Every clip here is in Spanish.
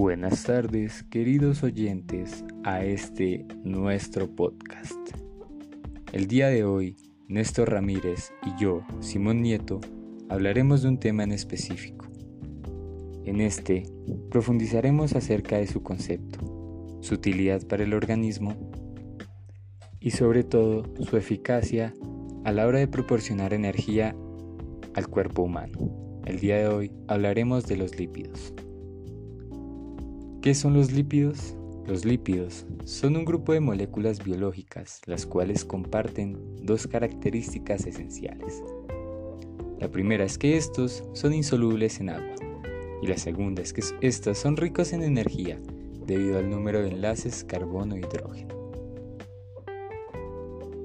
Buenas tardes, queridos oyentes, a este nuestro podcast. El día de hoy, Néstor Ramírez y yo, Simón Nieto, hablaremos de un tema en específico. En este, profundizaremos acerca de su concepto, su utilidad para el organismo y sobre todo su eficacia a la hora de proporcionar energía al cuerpo humano. El día de hoy hablaremos de los lípidos. ¿Qué son los lípidos? Los lípidos son un grupo de moléculas biológicas las cuales comparten dos características esenciales. La primera es que estos son insolubles en agua y la segunda es que estos son ricos en energía debido al número de enlaces carbono-hidrógeno.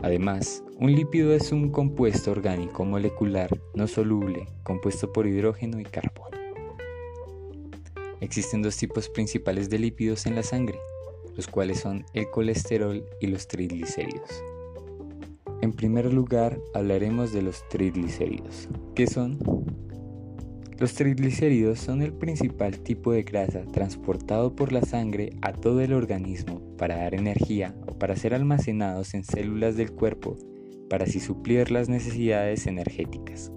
Además, un lípido es un compuesto orgánico molecular no soluble compuesto por hidrógeno y carbono. Existen dos tipos principales de lípidos en la sangre, los cuales son el colesterol y los triglicéridos. En primer lugar, hablaremos de los triglicéridos. ¿Qué son? Los triglicéridos son el principal tipo de grasa transportado por la sangre a todo el organismo para dar energía o para ser almacenados en células del cuerpo para así suplir las necesidades energéticas.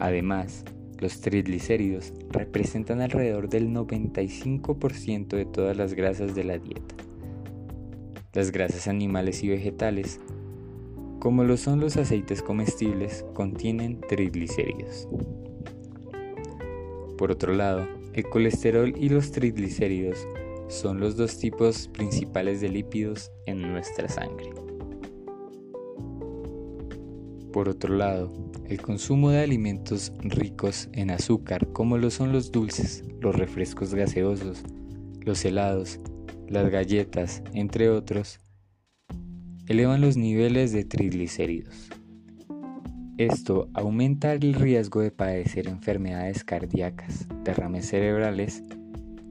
Además, los triglicéridos representan alrededor del 95% de todas las grasas de la dieta. Las grasas animales y vegetales, como lo son los aceites comestibles, contienen triglicéridos. Por otro lado, el colesterol y los triglicéridos son los dos tipos principales de lípidos en nuestra sangre. Por otro lado, el consumo de alimentos ricos en azúcar, como lo son los dulces, los refrescos gaseosos, los helados, las galletas, entre otros, elevan los niveles de triglicéridos. Esto aumenta el riesgo de padecer enfermedades cardíacas, derrames cerebrales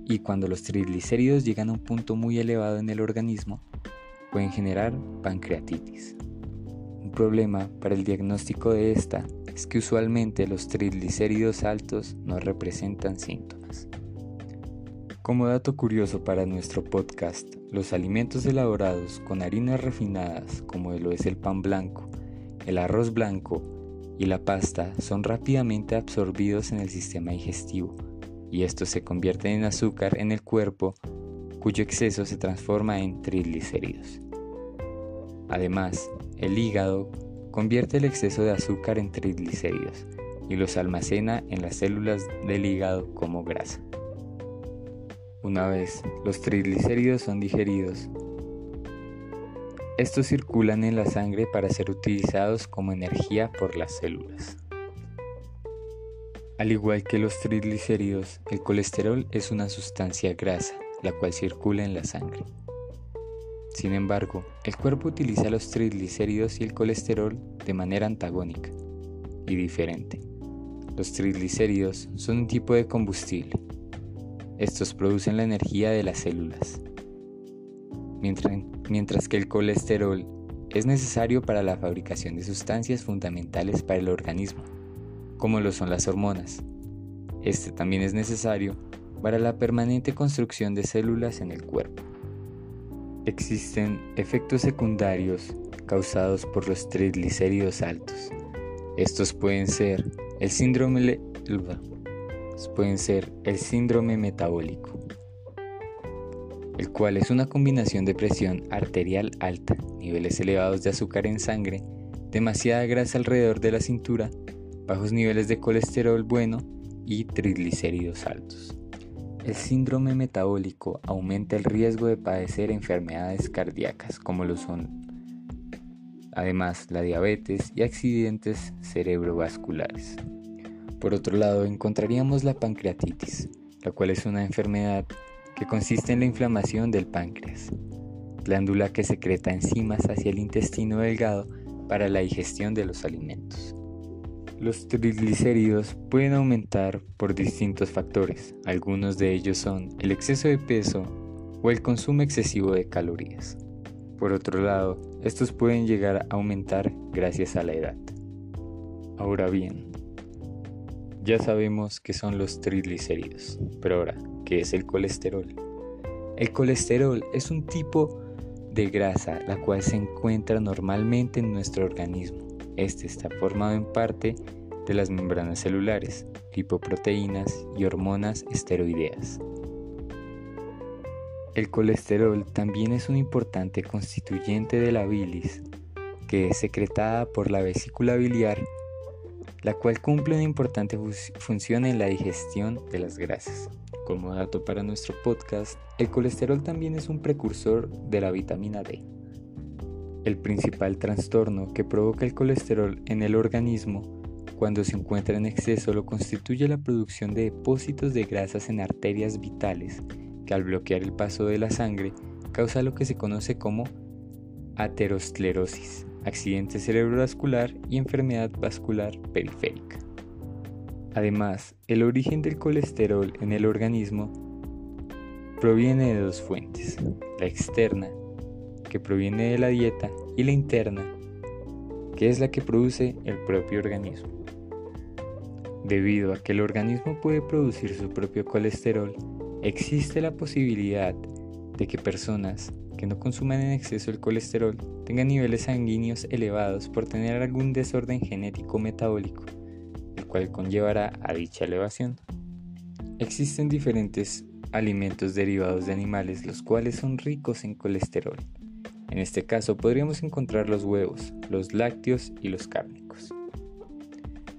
y cuando los triglicéridos llegan a un punto muy elevado en el organismo, pueden generar pancreatitis problema para el diagnóstico de esta es que usualmente los triglicéridos altos no representan síntomas. Como dato curioso para nuestro podcast, los alimentos elaborados con harinas refinadas como lo es el pan blanco, el arroz blanco y la pasta son rápidamente absorbidos en el sistema digestivo y estos se convierten en azúcar en el cuerpo cuyo exceso se transforma en triglicéridos. Además, el hígado convierte el exceso de azúcar en triglicéridos y los almacena en las células del hígado como grasa. Una vez los triglicéridos son digeridos, estos circulan en la sangre para ser utilizados como energía por las células. Al igual que los triglicéridos, el colesterol es una sustancia grasa, la cual circula en la sangre. Sin embargo, el cuerpo utiliza los triglicéridos y el colesterol de manera antagónica y diferente. Los triglicéridos son un tipo de combustible. Estos producen la energía de las células, mientras, que el colesterol es necesario para la fabricación de sustancias fundamentales para el organismo, como lo son las hormonas. Este también es necesario para la permanente construcción de células en el cuerpo. Existen efectos secundarios causados por los triglicéridos altos. Estos pueden ser el síndrome, pueden ser el síndrome metabólico, el cual es una combinación de presión arterial alta, niveles elevados de azúcar en sangre, demasiada grasa alrededor de la cintura, bajos niveles de colesterol bueno y triglicéridos altos. El síndrome metabólico aumenta el riesgo de padecer enfermedades cardíacas como lo son además la diabetes y accidentes cerebrovasculares. Por otro lado, encontraríamos la pancreatitis, la cual es una enfermedad que consiste en la inflamación del páncreas, glándula que secreta enzimas hacia el intestino delgado para la digestión de los alimentos. Los triglicéridos pueden aumentar por distintos factores. Algunos de ellos son el exceso de peso o el consumo excesivo de calorías. Por otro lado, estos pueden llegar a aumentar gracias a la edad. Ahora bien, ya sabemos que son los triglicéridos, pero ahora, que es el colesterol. El colesterol es un tipo de grasa la cual se encuentra normalmente en nuestro organismo. Este está formado en parte de las membranas celulares, lipoproteínas y hormonas esteroideas. El colesterol también es un importante constituyente de la bilis, que es secretada por la vesícula biliar, la cual cumple una importante función en la digestión de las grasas. Como dato para nuestro podcast, el colesterol también es un precursor de la vitamina D. El principal trastorno que provoca el colesterol en el organismo cuando se encuentra en exceso lo constituye la producción de depósitos de grasas en arterias vitales, que al bloquear el paso de la sangre causa lo que se conoce como aterosclerosis, accidente cerebrovascular y enfermedad vascular periférica. Además, el origen del colesterol en el organismo proviene de dos fuentes, la externa, que proviene de la dieta, y la interna, que es la que produce el propio organismo. Debido a que el organismo puede producir su propio colesterol, existe la posibilidad de que personas que no consuman en exceso el colesterol tengan niveles sanguíneos elevados por tener algún desorden genético metabólico, el cual conllevará a dicha elevación. Existen diferentes alimentos derivados de animales los cuales son ricos en colesterol. En este caso podríamos encontrar los huevos, los lácteos y los cárnicos.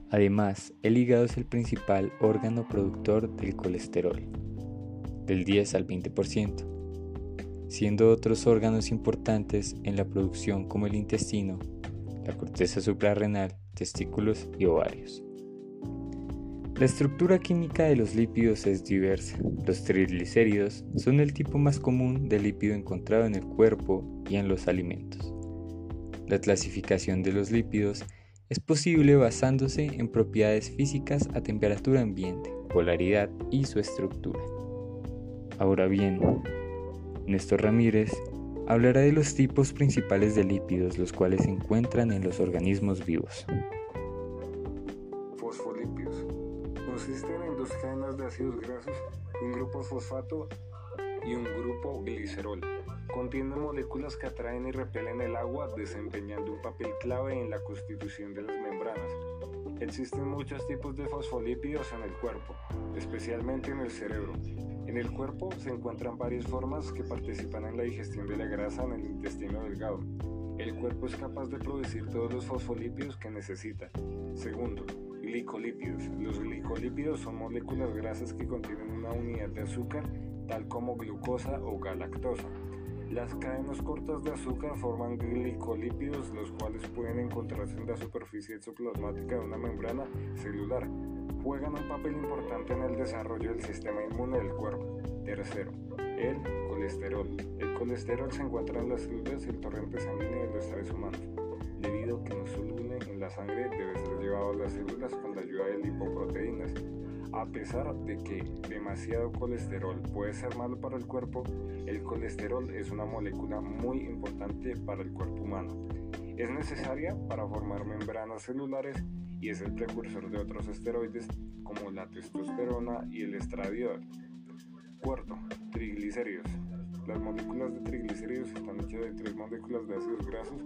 Además, el hígado es el principal órgano productor del colesterol, del 10 al 20%, siendo otros órganos importantes en la producción como el intestino, la corteza suprarrenal, testículos y ovarios. La estructura química de los lípidos es diversa. Los triglicéridos son el tipo más común de lípido encontrado en el cuerpo y en los alimentos. La clasificación de los lípidos es posible basándose en propiedades físicas a temperatura ambiente, polaridad y su estructura. Ahora bien, Néstor Ramírez hablará de los tipos principales de lípidos los cuales se encuentran en los organismos vivos. Ácidos un grupo fosfato y un grupo glicerol. Contienen moléculas que atraen y repelen el agua, desempeñando un papel clave en la constitución de las membranas. Existen muchos tipos de fosfolípidos en el cuerpo, especialmente en el cerebro. En el cuerpo se encuentran varias formas que participan en la digestión de la grasa en el intestino delgado. El cuerpo es capaz de producir todos los fosfolípidos que necesita. Segundo, glicolípidos. Los glicolípidos son moléculas grasas que contienen una unidad de azúcar tal como glucosa o galactosa. Las cadenas cortas de azúcar forman glicolípidos, los cuales pueden encontrarse en la superficie exoplasmática de una membrana celular. Juegan un papel importante en el desarrollo del sistema inmune del cuerpo. Tercero, el colesterol. El colesterol se encuentra en las células y el torrente sanguíneo de los seres humanos. Debido a que no soluble en la sangre, debe ser llevado a las células con la ayuda de lipoproteínas. A pesar de que demasiado colesterol puede ser malo para el cuerpo, el colesterol es una molécula muy importante para el cuerpo humano. Es necesaria para formar membranas celulares y es el precursor de otros esteroides como la testosterona y el estradiol. Cuarto, triglicéridos. Las moléculas de triglicéridos están hechas de tres moléculas de ácidos grasos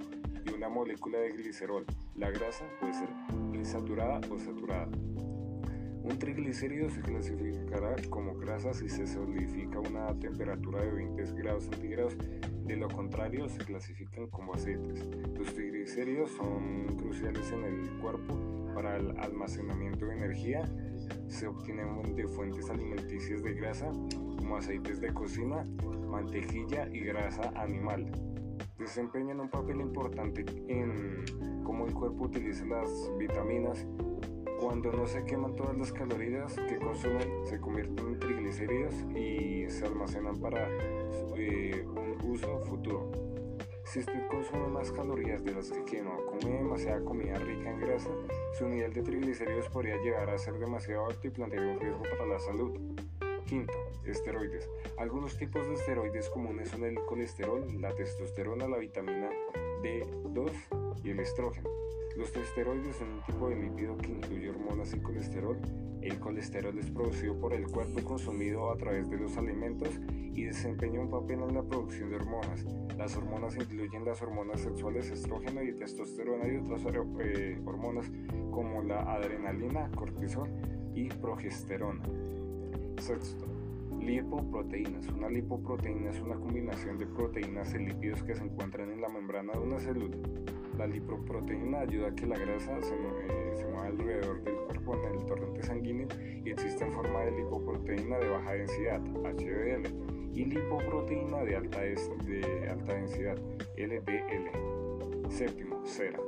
y una molécula de glicerol. La grasa puede ser insaturada o saturada. Un triglicérido se clasificará como grasa si se solidifica a una temperatura de 20 grados centígrados, de lo contrario se clasifican como aceites. Los triglicéridos son cruciales en el cuerpo para el almacenamiento de energía. Se obtienen de fuentes alimenticias de grasa como aceites de cocina, mantequilla y grasa animal. Desempeñan un papel importante en cómo el cuerpo utiliza las vitaminas cuando no se queman todas las calorías que consumen, se convierten en triglicéridos y se almacenan para eh, un uso futuro. Si usted consume más calorías de las que quema o come demasiada comida rica en grasa, su nivel de triglicéridos podría llegar a ser demasiado alto y plantear un riesgo para la salud. Quinto, esteroides. Algunos tipos de esteroides comunes son el colesterol, la testosterona, la vitamina D2 y el estrógeno. Los esteroides son un tipo de lípido que incluye hormonas y colesterol. El colesterol es producido por el cuerpo consumido a través de los alimentos y desempeña un papel en la producción de hormonas. Las hormonas incluyen las hormonas sexuales estrógeno y testosterona y otras eh, hormonas como la adrenalina, cortisol y progesterona. Sexto, lipoproteínas. Una lipoproteína es una combinación de proteínas y lípidos que se encuentran en la membrana de una célula. La lipoproteína ayuda a que la grasa se, eh, mueva alrededor del cuerpo en el torrente sanguíneo y existe en forma de lipoproteína de baja densidad, HDL, y lipoproteína de alta, de alta densidad, LDL. Séptimo, cera.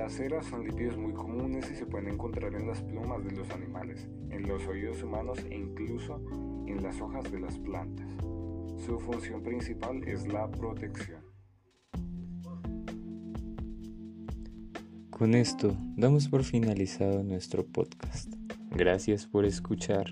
Las ceras son lípidos muy comunes y se pueden encontrar en las plumas de los animales, en los oídos humanos e incluso en las hojas de las plantas. Su función principal es la protección. Con esto damos por finalizado nuestro podcast. Gracias por escuchar.